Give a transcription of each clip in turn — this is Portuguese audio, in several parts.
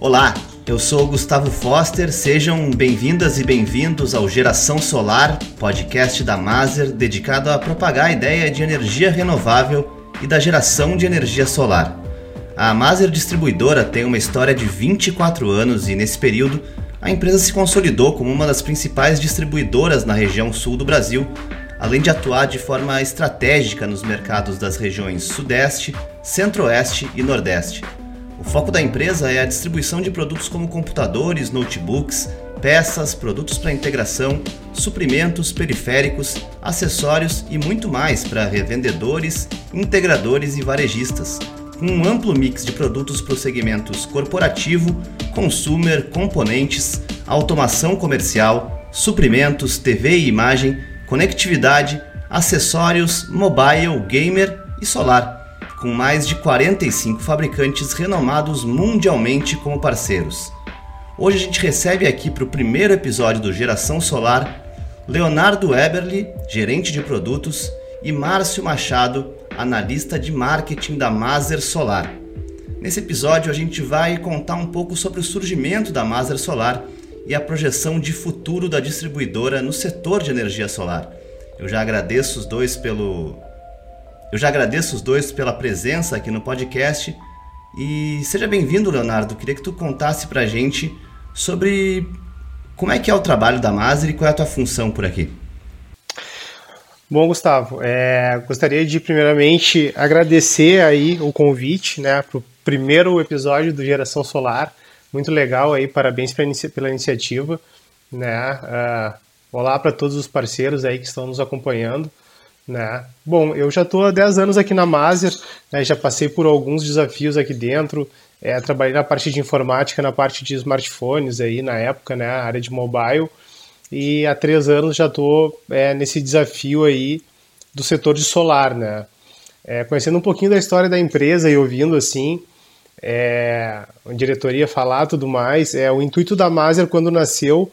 Olá, eu sou Gustavo Foster, sejam bem-vindas e bem-vindos ao Geração Solar, podcast da Maser dedicado a propagar a ideia de energia renovável e da geração de energia solar. A Maser Distribuidora tem uma história de 24 anos e, nesse período, a empresa se consolidou como uma das principais distribuidoras na região sul do Brasil, além de atuar de forma estratégica nos mercados das regiões Sudeste, Centro-Oeste e Nordeste. O foco da empresa é a distribuição de produtos como computadores, notebooks, peças, produtos para integração, suprimentos, periféricos, acessórios e muito mais para revendedores, integradores e varejistas, com um amplo mix de produtos para os segmentos corporativo, consumer, componentes, automação comercial, suprimentos, TV e imagem, conectividade, acessórios, mobile, gamer e solar com mais de 45 fabricantes renomados mundialmente como parceiros. Hoje a gente recebe aqui para o primeiro episódio do Geração Solar Leonardo Eberly, gerente de produtos, e Márcio Machado, analista de marketing da Maser Solar. Nesse episódio a gente vai contar um pouco sobre o surgimento da Maser Solar e a projeção de futuro da distribuidora no setor de energia solar. Eu já agradeço os dois pelo eu já agradeço os dois pela presença aqui no podcast e seja bem-vindo, Leonardo. Queria que tu contasse pra gente sobre como é que é o trabalho da Maser e qual é a tua função por aqui. Bom, Gustavo, é, gostaria de primeiramente agradecer aí o convite, né, para o primeiro episódio do Geração Solar. Muito legal aí, parabéns pela iniciativa, né? Uh, olá para todos os parceiros aí que estão nos acompanhando. Né? Bom, eu já estou há 10 anos aqui na Maser, né? já passei por alguns desafios aqui dentro, é, trabalhei na parte de informática, na parte de smartphones aí na época, né? a área de mobile, e há três anos já estou é, nesse desafio aí do setor de solar, né? É, conhecendo um pouquinho da história da empresa e ouvindo assim, é, a diretoria falar tudo mais, é, o intuito da Maser quando nasceu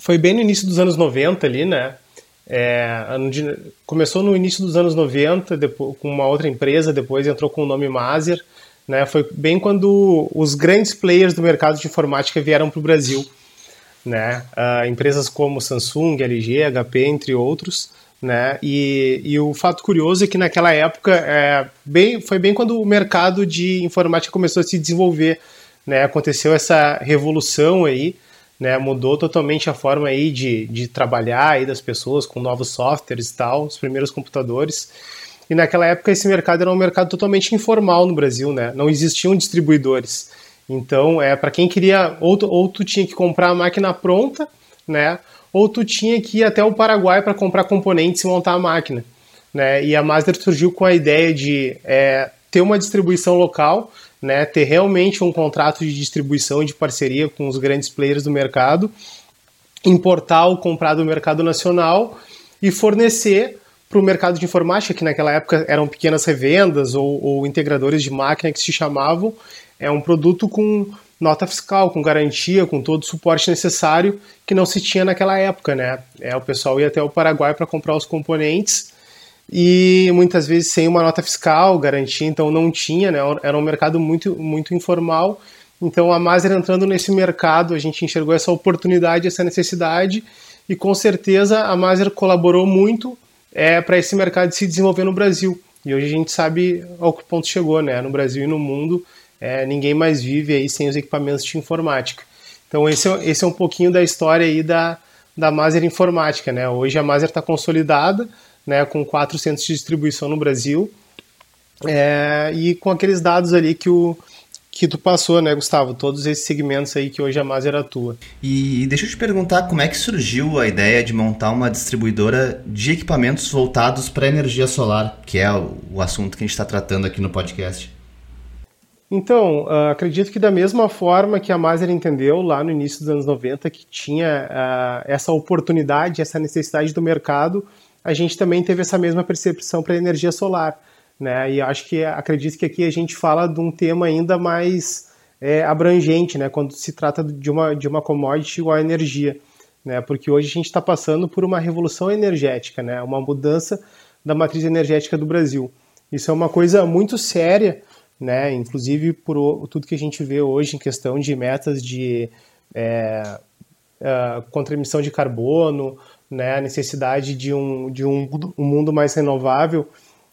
foi bem no início dos anos 90 ali, né? É, começou no início dos anos 90, depois, com uma outra empresa, depois entrou com o nome Maser. Né, foi bem quando os grandes players do mercado de informática vieram para o Brasil. Né, uh, empresas como Samsung, LG, HP, entre outros. Né, e, e o fato curioso é que naquela época é, bem, foi bem quando o mercado de informática começou a se desenvolver. Né, aconteceu essa revolução aí né, mudou totalmente a forma aí de, de trabalhar aí das pessoas com novos softwares e tal, os primeiros computadores. E naquela época esse mercado era um mercado totalmente informal no Brasil, né? Não existiam distribuidores. Então, é para quem queria ou tu, ou tu tinha que comprar a máquina pronta, né? Ou tu tinha que ir até o Paraguai para comprar componentes e montar a máquina, né? E a Mazda surgiu com a ideia de é, ter uma distribuição local, né, ter realmente um contrato de distribuição e de parceria com os grandes players do mercado, importar ou comprar do mercado nacional e fornecer para o mercado de informática, que naquela época eram pequenas revendas ou, ou, integradores de máquina que se chamavam, é um produto com nota fiscal, com garantia, com todo o suporte necessário que não se tinha naquela época, né? É, o pessoal ia até o Paraguai para comprar os componentes e muitas vezes sem uma nota fiscal, garantia, então não tinha, né? Era um mercado muito, muito informal. Então a Maser entrando nesse mercado, a gente enxergou essa oportunidade, essa necessidade, e com certeza a Maser colaborou muito é, para esse mercado se desenvolver no Brasil. E hoje a gente sabe ao que ponto chegou, né? No Brasil e no mundo, é, ninguém mais vive aí sem os equipamentos de informática. Então esse é, esse é um pouquinho da história aí da, da Maser Informática, né? Hoje a Maser está consolidada, né, com quatro centros de distribuição no Brasil, é, e com aqueles dados ali que o que tu passou, né, Gustavo? Todos esses segmentos aí que hoje a Maser atua. E, deixa eu te perguntar como é que surgiu a ideia de montar uma distribuidora de equipamentos voltados para energia solar, que é o, o assunto que a gente está tratando aqui no podcast. Então, uh, acredito que da mesma forma que a Maser entendeu lá no início dos anos 90 que tinha uh, essa oportunidade, essa necessidade do mercado, a gente também teve essa mesma percepção para a energia solar. Né? E acho que acredito que aqui a gente fala de um tema ainda mais é, abrangente, né? quando se trata de uma, de uma commodity igual a energia. Né? Porque hoje a gente está passando por uma revolução energética, né? uma mudança da matriz energética do Brasil. Isso é uma coisa muito séria, né? Inclusive por tudo que a gente vê hoje em questão de metas de é, uh, contra emissão de carbono, né? A necessidade de um, de um, um mundo mais renovável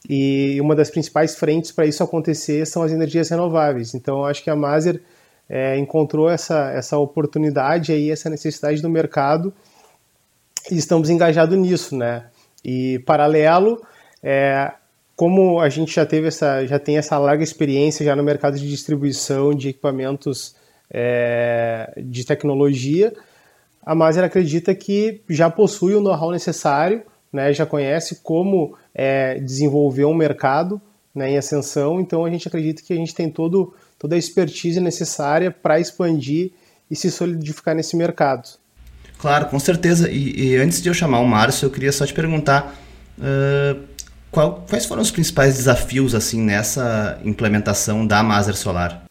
e uma das principais frentes para isso acontecer são as energias renováveis. Então, acho que a Maser é, encontrou essa, essa oportunidade aí, essa necessidade do mercado e estamos engajados nisso, né? E paralelo, é, como a gente já teve essa, já tem essa larga experiência já no mercado de distribuição de equipamentos é, de tecnologia, a Maser acredita que já possui o know-how necessário, né, já conhece como é, desenvolver um mercado né, em ascensão, então a gente acredita que a gente tem todo, toda a expertise necessária para expandir e se solidificar nesse mercado. Claro, com certeza. E, e, antes de eu chamar o Márcio, eu queria só te perguntar uh, qual, quais foram os principais desafios assim nessa implementação da Maser Solar?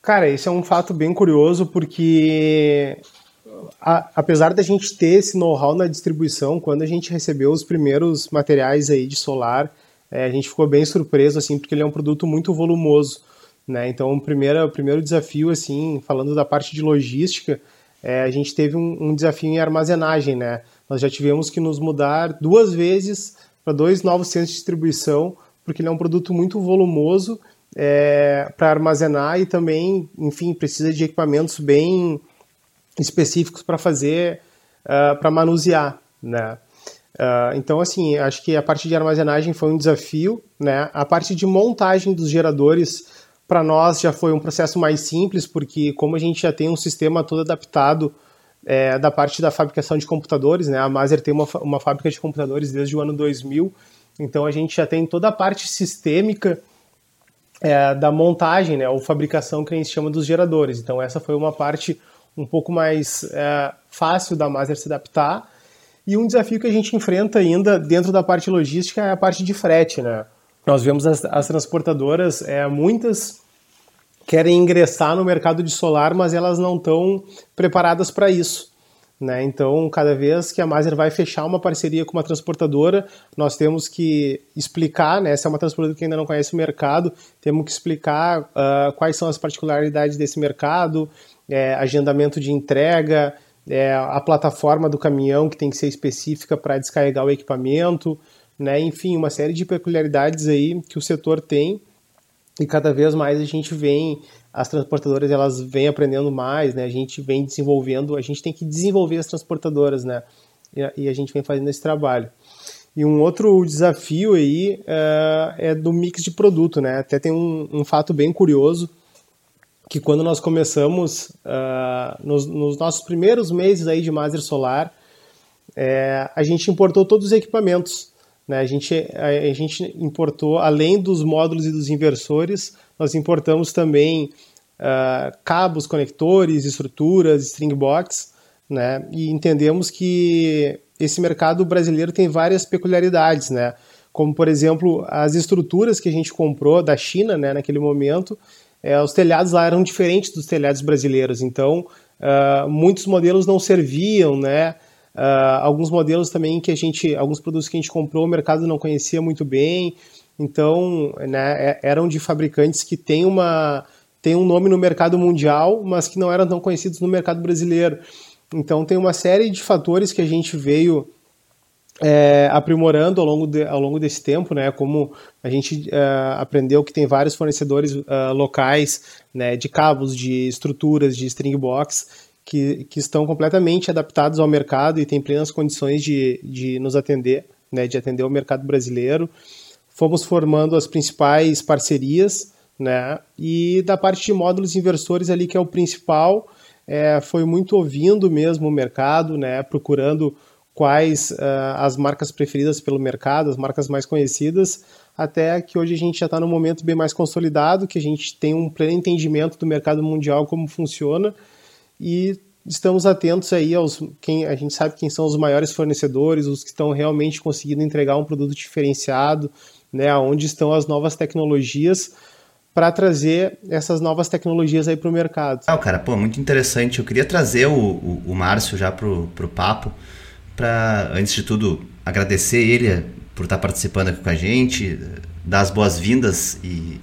Cara, esse é um fato bem curioso porque a, apesar da gente ter esse know-how na distribuição, quando a gente recebeu os primeiros materiais aí de solar, é, a gente ficou bem surpreso assim porque ele é um produto muito volumoso, né? Então, o primeiro, o primeiro desafio assim, falando da parte de logística, é, a gente teve um, um desafio em armazenagem, né? Nós já tivemos que nos mudar duas vezes para dois novos centros de distribuição, porque ele é um produto muito volumoso é, para armazenar e também, enfim, precisa de equipamentos bem específicos para fazer, uh, para manusear, né? Uh, então, assim, acho que a parte de armazenagem foi um desafio, né? A parte de montagem dos geradores, para nós já foi um processo mais simples, porque como a gente já tem um sistema todo adaptado é, da parte da fabricação de computadores, né? A Maser tem uma, uma fábrica de computadores desde o ano 2000, então a gente já tem toda a parte sistêmica é, da montagem, né? Ou fabricação que a gente chama dos geradores. Então essa foi uma parte um pouco mais é, fácil da Maser se adaptar. E um desafio que a gente enfrenta ainda dentro da parte logística é a parte de frete, né? Nós vemos as, as transportadoras, é, muitas querem ingressar no mercado de solar, mas elas não estão preparadas para isso. Né? Então, cada vez que a Maser vai fechar uma parceria com uma transportadora, nós temos que explicar, né? se é uma transportadora que ainda não conhece o mercado, temos que explicar uh, quais são as particularidades desse mercado, é, agendamento de entrega, é, a plataforma do caminhão que tem que ser específica para descarregar o equipamento, né? enfim, uma série de peculiaridades aí que o setor tem e cada vez mais a gente vem as transportadoras elas vêm aprendendo mais, né? A gente vem desenvolvendo, a gente tem que desenvolver as transportadoras, né? E, a gente vem fazendo esse trabalho. E um outro desafio aí uh, é do mix de produto, né? Até tem um, um fato bem curioso que quando nós começamos uh, nos, nos, nossos primeiros meses aí de Master Solar, é, a gente importou todos os equipamentos né? A, gente, a, a, gente importou, além dos módulos e dos inversores, nós importamos também uh, cabos, conectores, estruturas, string box, né? e entendemos que esse mercado brasileiro tem várias peculiaridades, né? como, por exemplo, as estruturas que a gente comprou da China né, naquele momento, é, os telhados lá eram diferentes dos telhados brasileiros, então uh, muitos modelos não serviam, né? Uh, alguns modelos também que a gente, alguns produtos que a gente comprou, o mercado não conhecia muito bem, então né, é, eram de fabricantes que têm uma tem um nome no mercado mundial, mas que não eram tão conhecidos no mercado brasileiro. Então tem uma série de fatores que a gente veio é, aprimorando ao longo, de, ao longo desse tempo, né? Como a gente uh, aprendeu que tem vários fornecedores uh, locais, né? De cabos, de estruturas, de string box que, que estão completamente adaptados ao mercado e têm plenas condições de, de nos atender, né, de atender o mercado brasileiro. Fomos formando as principais parcerias, né, e da parte de módulos inversores ali, que é o principal, é, foi muito ouvindo mesmo o mercado, né, procurando quais uh, as marcas preferidas pelo mercado, as marcas mais conhecidas, até que hoje a gente já está num momento bem mais consolidado, que a gente tem um pleno entendimento do mercado mundial, como funciona, e estamos atentos aí aos quem a gente sabe quem são os maiores fornecedores, os que estão realmente conseguindo entregar um produto diferenciado, né, aonde estão as novas tecnologias para trazer essas novas tecnologias aí para o mercado. Ah, cara, pô, muito interessante. Eu queria trazer o, o, o Márcio já para o papo, para, antes de tudo, agradecer ele por estar participando aqui com a gente, dar as boas-vindas e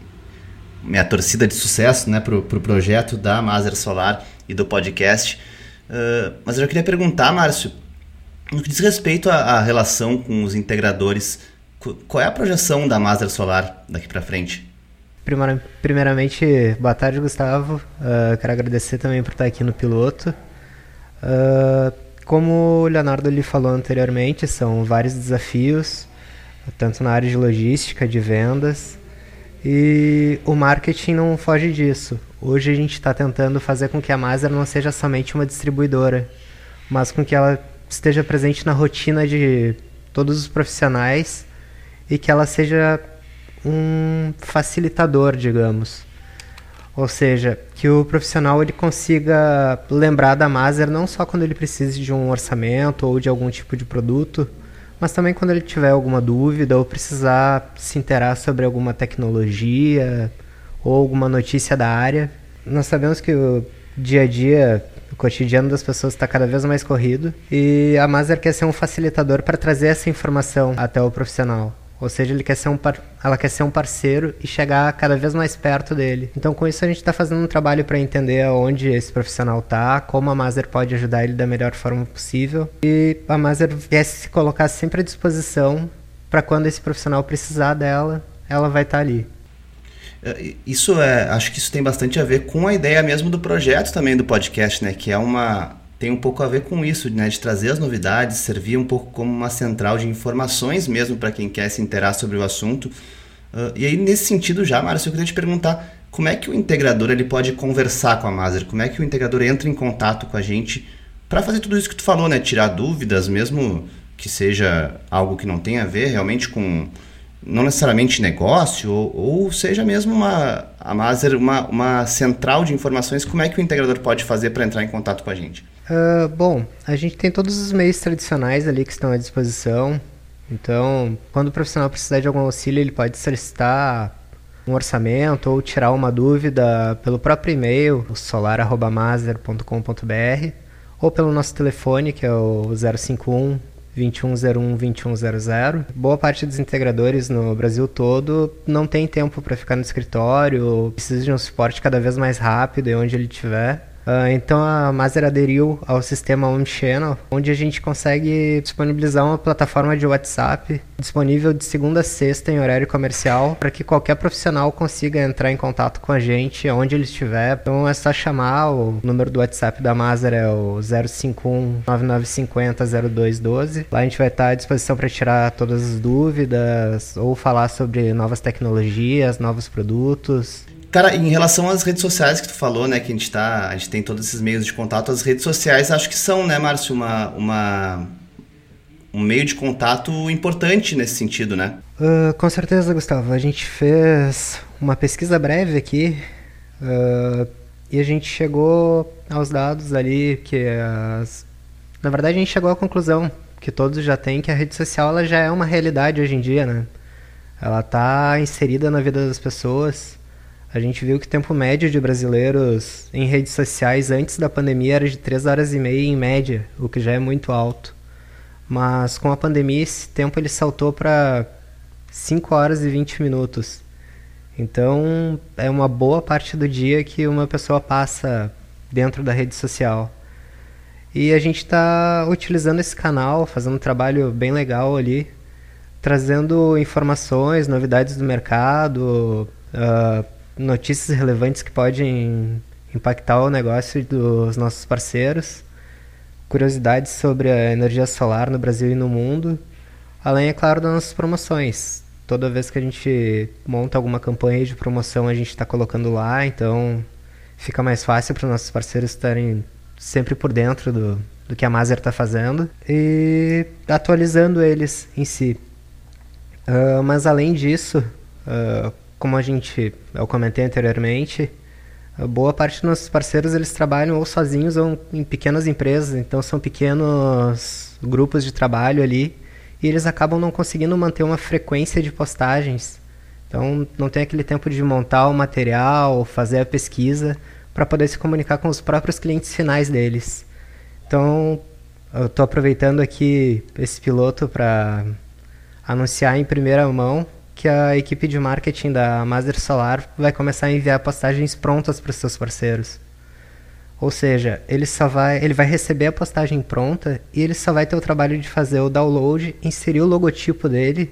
minha torcida de sucesso né, para o pro projeto da Maser Solar e do podcast. Uh, mas eu já queria perguntar, Márcio, no que diz respeito à, à relação com os integradores, qual é a projeção da Maser Solar daqui para frente? Primeiramente, boa tarde, Gustavo. Uh, quero agradecer também por estar aqui no piloto. Uh, como o Leonardo lhe falou anteriormente, são vários desafios, tanto na área de logística, de vendas, e o marketing não foge disso. Hoje a gente está tentando fazer com que a Maser não seja somente uma distribuidora, mas com que ela esteja presente na rotina de todos os profissionais e que ela seja um facilitador, digamos. Ou seja, que o profissional ele consiga lembrar da Maser não só quando ele precise de um orçamento ou de algum tipo de produto, mas também quando ele tiver alguma dúvida ou precisar se interar sobre alguma tecnologia ou alguma notícia da área. Nós sabemos que o dia a dia, o cotidiano das pessoas está cada vez mais corrido e a Maser quer ser um facilitador para trazer essa informação até o profissional. Ou seja, ele quer ser um par... ela quer ser um parceiro e chegar cada vez mais perto dele. Então, com isso, a gente está fazendo um trabalho para entender onde esse profissional está, como a Maser pode ajudar ele da melhor forma possível. E a Maser quer se colocar sempre à disposição para quando esse profissional precisar dela, ela vai estar tá ali. É, isso é, acho que isso tem bastante a ver com a ideia mesmo do projeto também do podcast, né? Que é uma tem um pouco a ver com isso, né, de trazer as novidades, servir um pouco como uma central de informações mesmo para quem quer se interar sobre o assunto. Uh, e aí, nesse sentido já, Márcio, eu queria te perguntar como é que o integrador ele pode conversar com a Maser? Como é que o integrador entra em contato com a gente para fazer tudo isso que tu falou, né? Tirar dúvidas, mesmo que seja algo que não tenha a ver realmente com não necessariamente negócio, ou, ou, seja mesmo uma, a Maser, uma, uma central de informações, como é que o integrador pode fazer para entrar em contato com a gente? Uh, bom, a gente tem todos os meios tradicionais ali que estão à disposição. Então, quando o profissional precisar de algum auxílio, ele pode solicitar um orçamento ou tirar uma dúvida pelo próprio e-mail, solar.maser.com.br, ou pelo nosso telefone, que é o 051 2101 2100. Boa parte dos integradores no Brasil todo não tem tempo para ficar no escritório, precisa de um suporte cada vez mais rápido e onde ele estiver. Uh, então a Maser aderiu ao sistema Omnichannel, onde a gente consegue disponibilizar uma plataforma de WhatsApp disponível de segunda a sexta em horário comercial para que qualquer profissional consiga entrar em contato com a gente onde ele estiver. Então é só chamar, o número do WhatsApp da Maser é o 051 9950 0212. Lá a gente vai estar à disposição para tirar todas as dúvidas ou falar sobre novas tecnologias, novos produtos. Cara, em relação às redes sociais que tu falou, né, que a gente tá, a gente tem todos esses meios de contato, as redes sociais acho que são, né, Márcio, uma, uma um meio de contato importante nesse sentido, né? Uh, com certeza, Gustavo. A gente fez uma pesquisa breve aqui uh, e a gente chegou aos dados ali que as... na verdade a gente chegou à conclusão que todos já têm que a rede social ela já é uma realidade hoje em dia, né? Ela está inserida na vida das pessoas a gente viu que o tempo médio de brasileiros em redes sociais antes da pandemia era de 3 horas e meia em média, o que já é muito alto. Mas com a pandemia esse tempo ele saltou para 5 horas e 20 minutos. Então é uma boa parte do dia que uma pessoa passa dentro da rede social. E a gente está utilizando esse canal, fazendo um trabalho bem legal ali, trazendo informações, novidades do mercado, uh, notícias relevantes que podem impactar o negócio dos nossos parceiros, curiosidades sobre a energia solar no Brasil e no mundo, além, é claro, das nossas promoções. Toda vez que a gente monta alguma campanha de promoção, a gente está colocando lá, então fica mais fácil para os nossos parceiros estarem sempre por dentro do, do que a Maser está fazendo e atualizando eles em si. Uh, mas além disso, uh, como a gente, eu comentei anteriormente, boa parte dos nossos parceiros eles trabalham ou sozinhos ou em pequenas empresas, então são pequenos grupos de trabalho ali e eles acabam não conseguindo manter uma frequência de postagens. Então não tem aquele tempo de montar o material, fazer a pesquisa para poder se comunicar com os próprios clientes finais deles. Então eu estou aproveitando aqui esse piloto para anunciar em primeira mão que a equipe de marketing da Master Solar vai começar a enviar postagens prontas para seus parceiros. Ou seja, ele só vai, ele vai receber a postagem pronta e ele só vai ter o trabalho de fazer o download, inserir o logotipo dele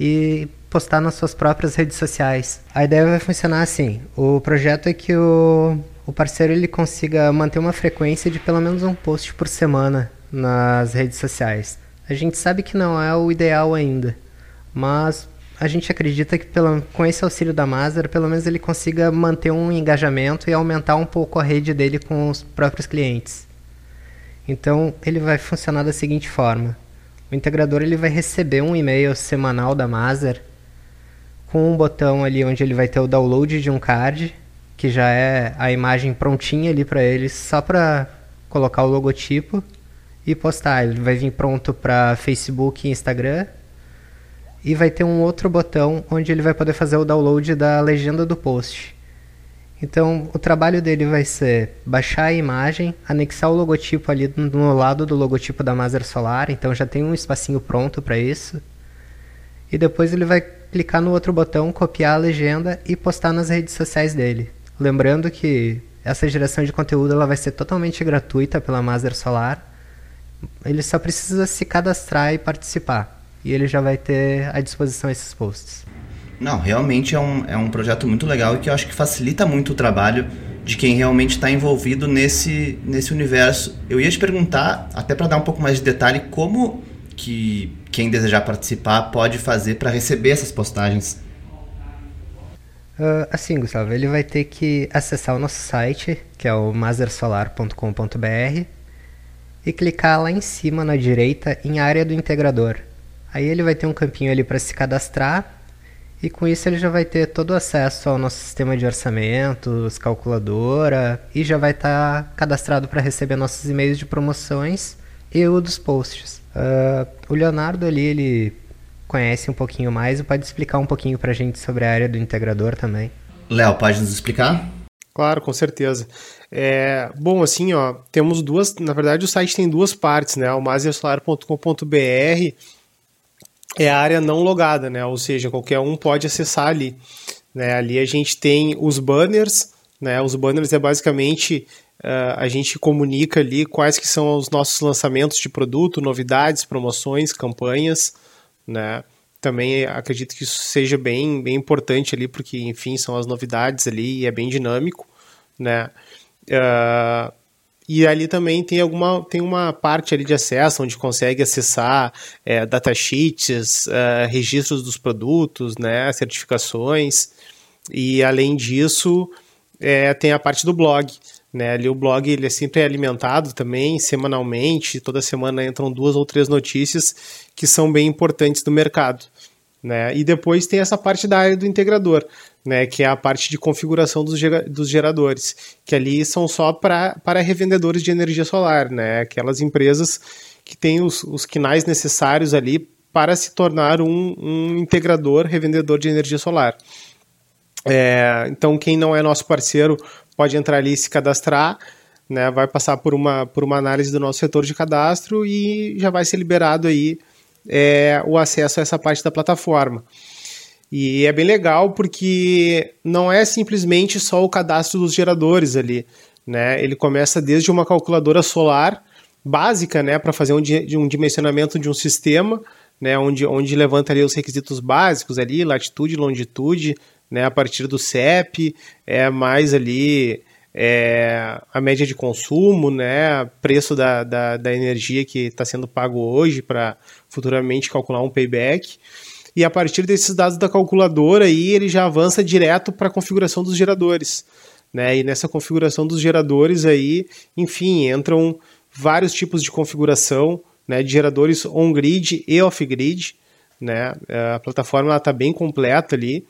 e postar nas suas próprias redes sociais. A ideia vai funcionar assim: o projeto é que o, o parceiro ele consiga manter uma frequência de pelo menos um post por semana nas redes sociais. A gente sabe que não é o ideal ainda, mas a gente acredita que pelo, com esse auxílio da Mazar, pelo menos ele consiga manter um engajamento e aumentar um pouco a rede dele com os próprios clientes. Então ele vai funcionar da seguinte forma: o integrador ele vai receber um e-mail semanal da Mazar com um botão ali onde ele vai ter o download de um card, que já é a imagem prontinha ali para ele, só para colocar o logotipo e postar. Ele vai vir pronto para Facebook e Instagram e vai ter um outro botão onde ele vai poder fazer o download da legenda do post. Então, o trabalho dele vai ser baixar a imagem, anexar o logotipo ali no lado do logotipo da Maser Solar, então já tem um espacinho pronto para isso. E depois ele vai clicar no outro botão, copiar a legenda e postar nas redes sociais dele. Lembrando que essa geração de conteúdo ela vai ser totalmente gratuita pela Maser Solar. Ele só precisa se cadastrar e participar e ele já vai ter à disposição esses posts. Não, realmente é um, é um projeto muito legal e que eu acho que facilita muito o trabalho de quem realmente está envolvido nesse, nesse universo. Eu ia te perguntar, até para dar um pouco mais de detalhe, como que quem desejar participar pode fazer para receber essas postagens. Uh, assim, Gustavo, ele vai ter que acessar o nosso site, que é o masersolar.com.br, e clicar lá em cima na direita em área do integrador. Aí ele vai ter um campinho ali para se cadastrar e com isso ele já vai ter todo o acesso ao nosso sistema de orçamentos, calculadora e já vai estar tá cadastrado para receber nossos e-mails de promoções e o dos posts. Uh, o Leonardo ali ele conhece um pouquinho mais e pode explicar um pouquinho para a gente sobre a área do integrador também. Léo, pode nos explicar? Claro, com certeza. É, bom, assim, ó, temos duas. Na verdade, o site tem duas partes, né? O masersolar.com.br é a área não logada, né? Ou seja, qualquer um pode acessar ali. Né? Ali a gente tem os banners, né? Os banners é basicamente uh, a gente comunica ali quais que são os nossos lançamentos de produto, novidades, promoções, campanhas, né? Também acredito que isso seja bem, bem importante ali, porque, enfim, são as novidades ali e é bem dinâmico, né? Uh, e ali também tem alguma tem uma parte ali de acesso onde consegue acessar é, datasheets, é, registros dos produtos, né, certificações. E além disso, é, tem a parte do blog. Né, ali o blog ele é sempre alimentado também semanalmente, toda semana entram duas ou três notícias que são bem importantes do mercado. Né? E depois tem essa parte da área do integrador, né, que é a parte de configuração dos, dos geradores, que ali são só pra, para revendedores de energia solar, né, aquelas empresas que têm os, os quinais necessários ali para se tornar um, um integrador revendedor de energia solar. É, então, quem não é nosso parceiro pode entrar ali e se cadastrar, né, vai passar por uma, por uma análise do nosso setor de cadastro e já vai ser liberado aí é, o acesso a essa parte da plataforma. E é bem legal porque não é simplesmente só o cadastro dos geradores ali, né? Ele começa desde uma calculadora solar básica, né, para fazer um, um dimensionamento de um sistema, né, onde, onde levanta ali os requisitos básicos ali, latitude, longitude, né, a partir do CEP, é mais ali é, a média de consumo, né, preço da, da, da energia que está sendo pago hoje para futuramente calcular um payback. E a partir desses dados da calculadora, aí, ele já avança direto para a configuração dos geradores. Né? E nessa configuração dos geradores, aí, enfim, entram vários tipos de configuração né, de geradores on-grid e off-grid. Né? A plataforma está bem completa ali.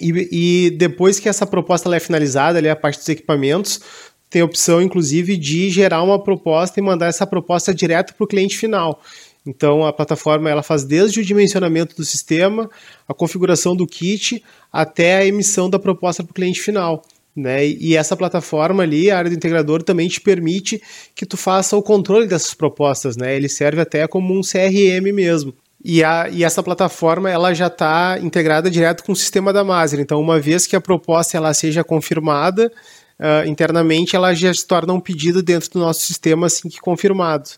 E, e, depois que essa proposta é finalizada, ali, a parte dos equipamentos, tem a opção, inclusive, de gerar uma proposta e mandar essa proposta direto para o cliente final. Então a plataforma ela faz desde o dimensionamento do sistema, a configuração do kit, até a emissão da proposta para o cliente final. Né? E essa plataforma ali, a área do integrador, também te permite que tu faça o controle dessas propostas. Né? Ele serve até como um CRM mesmo. E, a, e essa plataforma ela já está integrada direto com o sistema da Maser. Então, uma vez que a proposta ela seja confirmada, uh, internamente ela já se torna um pedido dentro do nosso sistema assim que confirmado.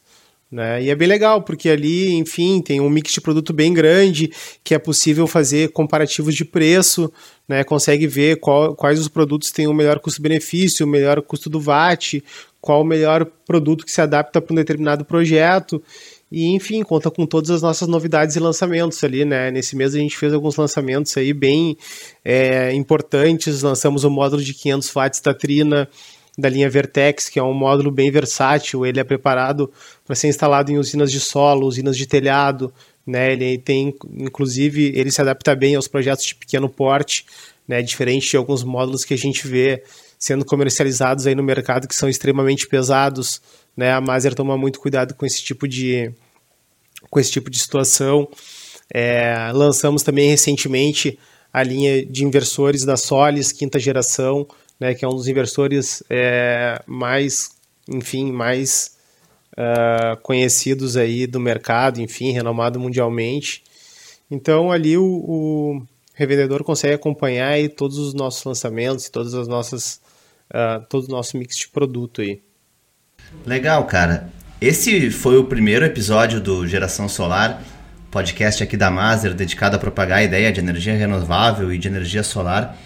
Né? E é bem legal, porque ali, enfim, tem um mix de produto bem grande, que é possível fazer comparativos de preço, né? consegue ver qual, quais os produtos têm o melhor custo-benefício, o melhor custo do VAT, qual o melhor produto que se adapta para um determinado projeto. E, enfim, conta com todas as nossas novidades e lançamentos ali, né? Nesse mês a gente fez alguns lançamentos aí bem é, importantes. Lançamos o módulo de 500 watts da Trina, da linha Vertex, que é um módulo bem versátil, ele é preparado para ser instalado em usinas de solo, usinas de telhado, né? Ele tem, inclusive, ele se adapta bem aos projetos de pequeno porte, né? Diferente de alguns módulos que a gente vê sendo comercializados aí no mercado que são extremamente pesados, né? A Maser toma muito cuidado com esse tipo de com esse tipo de situação. É, lançamos também recentemente a linha de inversores da Solis, quinta geração, né, que é um dos inversores é, mais, enfim, mais uh, conhecidos aí do mercado, enfim, renomado mundialmente. Então ali o, o revendedor consegue acompanhar aí todos os nossos lançamentos, todas as nossas, uh, todo o nosso mix de produto aí. Legal, cara. Esse foi o primeiro episódio do Geração Solar, podcast aqui da Maser dedicado a propagar a ideia de energia renovável e de energia solar.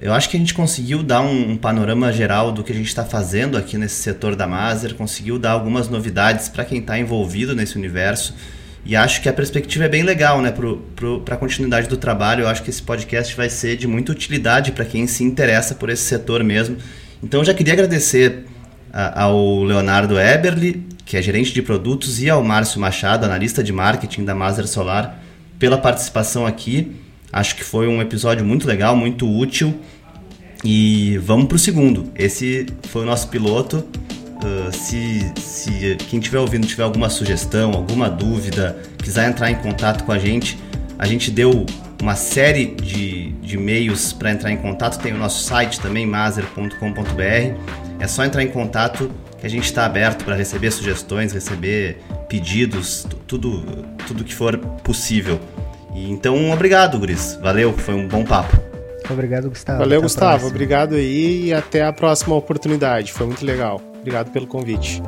Eu acho que a gente conseguiu dar um, um panorama geral do que a gente está fazendo aqui nesse setor da Maser, conseguiu dar algumas novidades para quem está envolvido nesse universo. E acho que a perspectiva é bem legal, né? Para a continuidade do trabalho, eu acho que esse podcast vai ser de muita utilidade para quem se interessa por esse setor mesmo. Então eu já queria agradecer a, ao Leonardo Eberle, que é gerente de produtos, e ao Márcio Machado, analista de marketing da Maser Solar, pela participação aqui. Acho que foi um episódio muito legal, muito útil. E vamos para o segundo. Esse foi o nosso piloto. Uh, se, se quem estiver ouvindo tiver alguma sugestão, alguma dúvida, quiser entrar em contato com a gente, a gente deu uma série de, de meios para entrar em contato. Tem o nosso site também, maser.com.br. É só entrar em contato que a gente está aberto para receber sugestões, receber pedidos, tudo, tudo que for possível. E, então, obrigado, Guris. Valeu, foi um bom papo. Obrigado, Gustavo. Valeu, Gustavo. Obrigado aí e até a próxima oportunidade. Foi muito legal. Obrigado pelo convite.